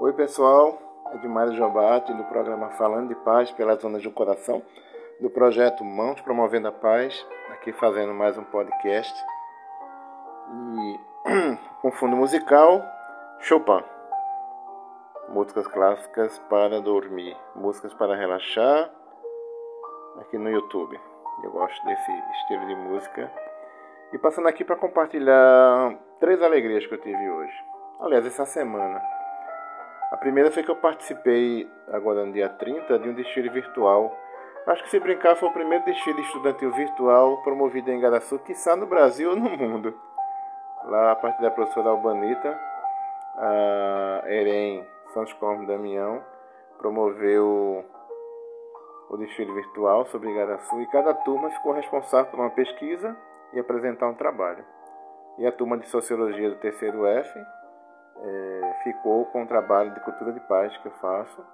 Oi pessoal, é Edmário Jobate do programa Falando de Paz pelas Zonas do Coração, do projeto Mãos Promovendo a Paz, aqui fazendo mais um podcast. E com fundo musical, Chopin. Músicas clássicas para dormir, músicas para relaxar, aqui no YouTube. Eu gosto desse estilo de música. E passando aqui para compartilhar três alegrias que eu tive hoje. Aliás, essa semana. A primeira foi que eu participei, agora no dia 30, de um desfile virtual. Acho que se brincar foi o primeiro desfile estudantil virtual promovido em Garaçu, quiçá no Brasil ou no mundo. Lá a partir da professora Albanita, a Eren Santos Cormo Damião promoveu o desfile virtual sobre Igaraçu e cada turma ficou responsável por uma pesquisa e apresentar um trabalho. E a turma de Sociologia do terceiro F é, ficou com o trabalho de cultura de paz que eu faço.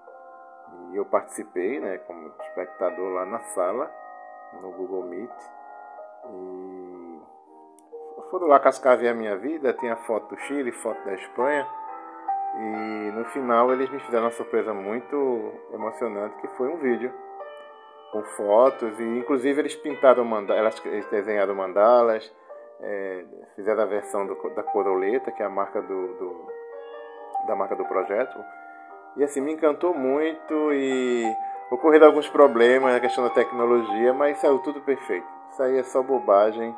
E eu participei né, como espectador lá na sala, no Google Meet. E foram lá cascaver a minha vida, tinha foto do Chile, foto da Espanha. E no final eles me fizeram uma surpresa muito emocionante, que foi um vídeo com fotos. E inclusive eles pintaram mandalas, eles desenharam mandalas, é, fizeram a versão do, da Coroleta, que é a marca do, do, da marca do projeto. E assim, me encantou muito e ocorreram alguns problemas na questão da tecnologia, mas saiu tudo perfeito. Isso aí é só bobagem,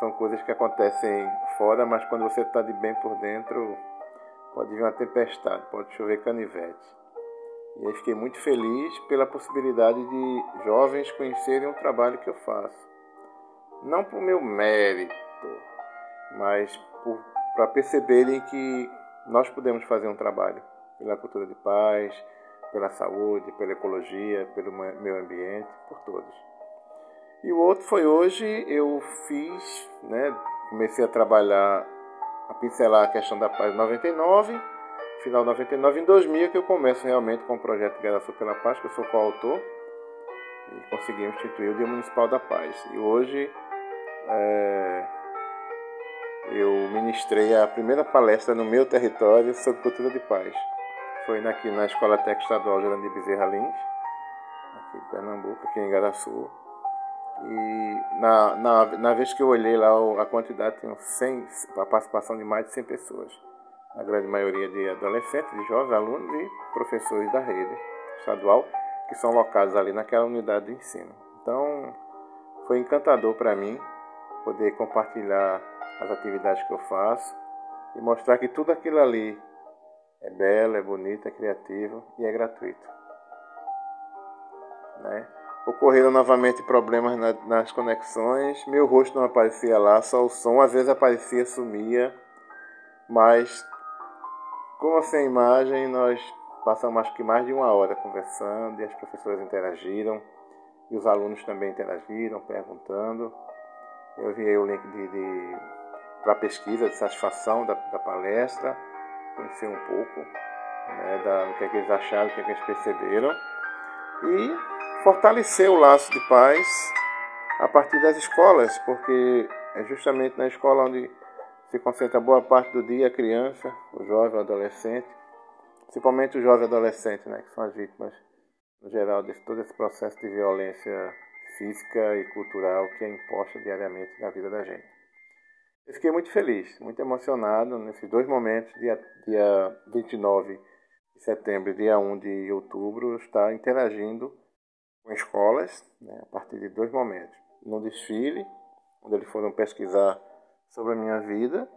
são coisas que acontecem fora, mas quando você está de bem por dentro, pode vir uma tempestade, pode chover canivete. E aí fiquei muito feliz pela possibilidade de jovens conhecerem o trabalho que eu faço. Não por meu mérito, mas para perceberem que nós podemos fazer um trabalho pela cultura de paz, pela saúde, pela ecologia, pelo meio ambiente, por todos. E o outro foi hoje, eu fiz, né, comecei a trabalhar, a pincelar a questão da paz em 99, final de 99, em 2000 que eu começo realmente com o projeto Geração pela Paz, que eu sou coautor, e conseguimos instituir o Dia Municipal da Paz. E hoje é, eu ministrei a primeira palestra no meu território sobre cultura de paz. Foi aqui na Escola Técnica Estadual Gerando de Bezerra Lins, aqui em Pernambuco, aqui em Garaçu. E na, na, na vez que eu olhei lá, a quantidade tinha 100, a participação de mais de 100 pessoas. A grande maioria de adolescentes, de jovens, alunos e professores da rede estadual, que são locados ali naquela unidade de ensino. Então, foi encantador para mim poder compartilhar as atividades que eu faço e mostrar que tudo aquilo ali é belo, é bonito, é criativo e é gratuito. Né? Ocorreram novamente problemas na, nas conexões, meu rosto não aparecia lá, só o som às vezes aparecia, sumia, mas como sem imagem nós passamos acho que mais de uma hora conversando e as professoras interagiram e os alunos também interagiram, perguntando. Eu enviei o link de, de para pesquisa de satisfação da, da, palestra, conhecer um pouco né, da, do que, é que eles acharam, o que, é que eles perceberam e fortalecer o laço de paz a partir das escolas, porque é justamente na escola onde se concentra boa parte do dia a criança, o jovem, o adolescente, principalmente o jovem adolescente, né, que são as vítimas, no geral, de todo esse processo de violência física e cultural que é imposta diariamente na vida da gente. Eu fiquei muito feliz, muito emocionado nesses dois momentos, dia, dia 29 de setembro e dia 1 de outubro, estar interagindo com escolas né, a partir de dois momentos. No desfile, onde eles foram pesquisar sobre a minha vida,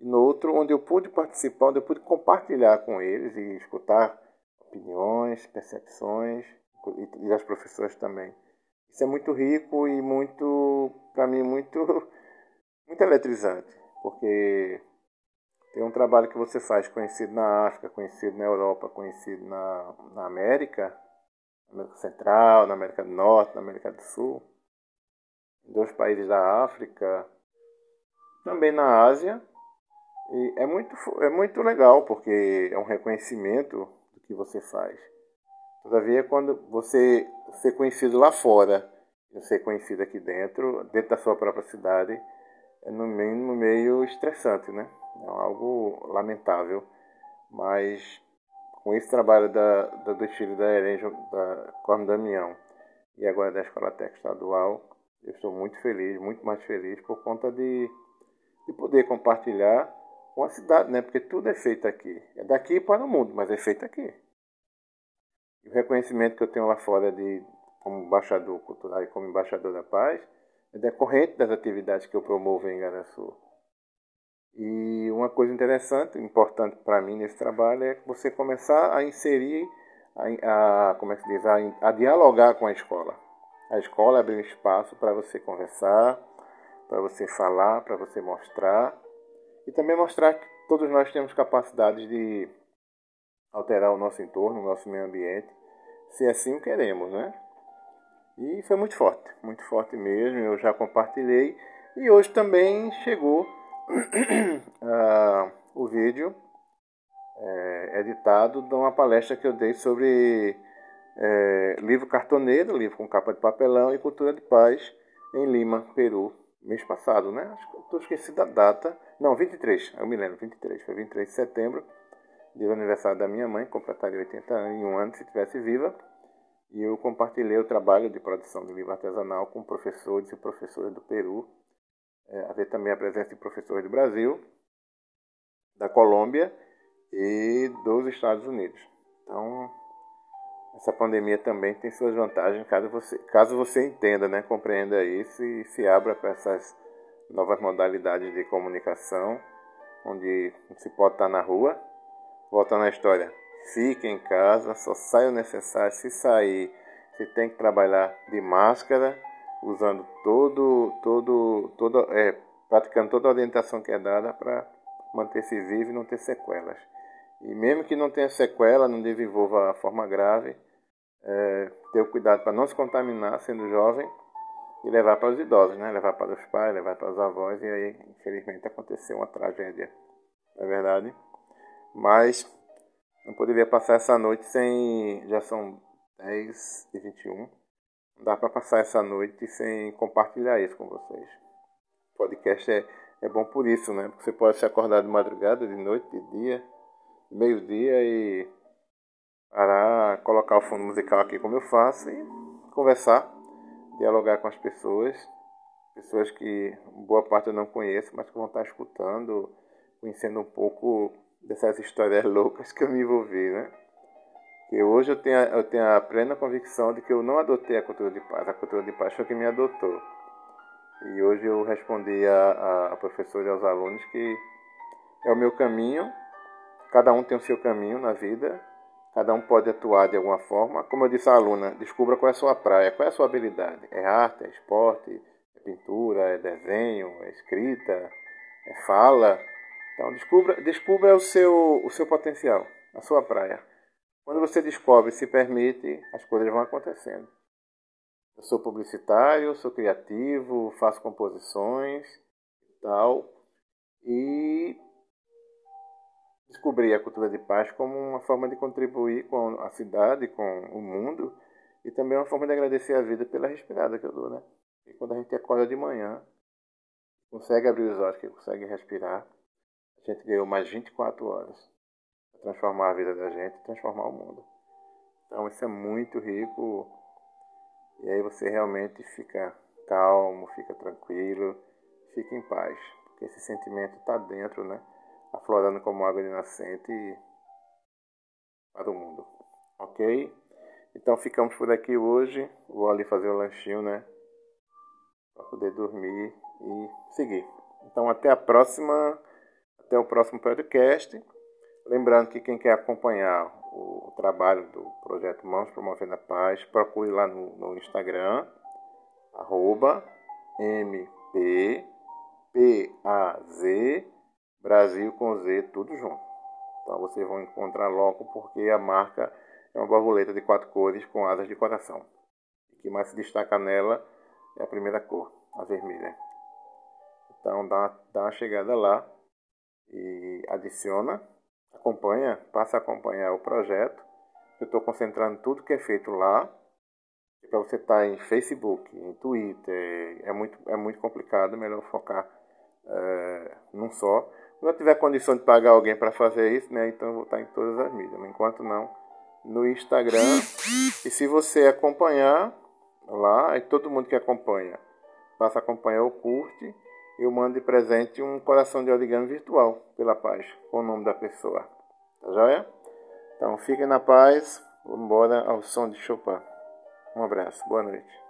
e no outro, onde eu pude participar, onde eu pude compartilhar com eles e escutar opiniões, percepções, e as professoras também. Isso é muito rico e muito, para mim, muito, muito eletrizante, porque tem um trabalho que você faz conhecido na África, conhecido na Europa, conhecido na, na América, na América Central, na América do Norte, na América do Sul, em dois países da África, também na Ásia. E é muito, é muito legal, porque é um reconhecimento do que você faz. Todavia, quando você ser conhecido lá fora e ser conhecido aqui dentro, dentro da sua própria cidade, é no mínimo meio estressante, né? É algo lamentável, mas com esse trabalho da, da, dos filhos da Erenjo, da Corno Damião e agora da Escola Técnica Estadual, eu estou muito feliz, muito mais feliz por conta de, de poder compartilhar com a cidade, né? Porque tudo é feito aqui. É daqui para o mundo, mas é feito aqui. E o reconhecimento que eu tenho lá fora de como embaixador cultural e como embaixador da paz é decorrente das atividades que eu promovo em Garaçu. E uma coisa interessante, importante para mim nesse trabalho é você começar a inserir, a, a como é que se diz, a, a dialogar com a escola. A escola abre um espaço para você conversar, para você falar, para você mostrar e também mostrar que todos nós temos capacidade de alterar o nosso entorno, o nosso meio ambiente, se assim o queremos, né? E foi muito forte, muito forte mesmo. Eu já compartilhei e hoje também chegou uh, o vídeo é, editado de uma palestra que eu dei sobre é, livro cartoneiro, livro com capa de papelão e cultura de paz em Lima, Peru, mês passado, né? Acho que estou esquecido da data. Não, 23, eu me lembro, 23, foi 23 de setembro, dia do aniversário da minha mãe, completaria 81 anos se estivesse viva. E eu compartilhei o trabalho de produção de livro artesanal com professores e professoras do Peru, é, haver também a presença de professores do Brasil, da Colômbia e dos Estados Unidos. Então, essa pandemia também tem suas vantagens, caso você, caso você entenda, né, compreenda isso e se abra para essas novas modalidades de comunicação, onde se pode estar na rua. Voltando à história, fique em casa, só saia o necessário. Se sair, você tem que trabalhar de máscara, usando todo, todo, todo, é, praticando toda a orientação que é dada para manter-se vivo e não ter sequelas. E mesmo que não tenha sequela, não desenvolva a forma grave, é, ter o cuidado para não se contaminar sendo jovem e levar para os idosos, né? levar para os pais, levar para os avós, e aí, infelizmente, aconteceu uma tragédia, não é verdade? Mas não poderia passar essa noite sem. Já são 10 e 21. Não dá para passar essa noite sem compartilhar isso com vocês. O podcast é, é bom por isso, né? Porque você pode se acordar de madrugada, de noite, de dia, meio-dia e parar, colocar o fundo musical aqui como eu faço e conversar, dialogar com as pessoas. Pessoas que boa parte eu não conheço, mas que vão estar escutando, conhecendo um pouco dessas histórias loucas que eu me envolvi, né? E hoje eu tenho, eu tenho a plena convicção de que eu não adotei a cultura de paz, a cultura de paz foi quem me adotou. E hoje eu respondi a, a, a professora e aos alunos que é o meu caminho, cada um tem o seu caminho na vida, cada um pode atuar de alguma forma. Como eu disse à aluna, descubra qual é a sua praia, qual é a sua habilidade. É arte, é esporte, é pintura, é desenho, é escrita, é fala. Então descubra, descubra o, seu, o seu potencial, a sua praia. Quando você descobre se permite, as coisas vão acontecendo. Eu sou publicitário, sou criativo, faço composições e tal. E descobri a cultura de paz como uma forma de contribuir com a cidade, com o mundo e também uma forma de agradecer a vida pela respirada que eu dou, né? E quando a gente acorda de manhã, consegue abrir os olhos, consegue respirar, gente ganhou mais 24 horas para transformar a vida da gente, transformar o mundo. Então isso é muito rico e aí você realmente fica calmo, fica tranquilo, fica em paz, porque esse sentimento está dentro, né? Aflorando como água de nascente para o mundo. Ok? Então ficamos por aqui hoje. Vou ali fazer o lanchinho, né? Para poder dormir e seguir. Então até a próxima. Até o próximo podcast. Lembrando que quem quer acompanhar o trabalho do projeto Mãos Promovendo a Paz, procure lá no, no Instagram, arroba MPPAZ Brasil com Z, tudo junto. Então vocês vão encontrar logo porque a marca é uma borboleta de quatro cores com asas de coração. O que mais se destaca nela é a primeira cor, a vermelha. Então dá, dá uma chegada lá e adiciona, acompanha, passa a acompanhar o projeto. Eu estou concentrando tudo que é feito lá. Para você estar tá em Facebook, em Twitter, é muito, é muito complicado, melhor focar é, num só. Se não tiver condição de pagar alguém para fazer isso, né? Então eu vou estar em todas as mídias. Enquanto não, no Instagram. E se você acompanhar lá, e todo mundo que acompanha, passa a acompanhar ou curte, eu mando de presente um coração de origami virtual pela paz, com o nome da pessoa. Tá joia? Então fiquem na paz. Vamos embora ao som de Chopin. Um abraço. Boa noite.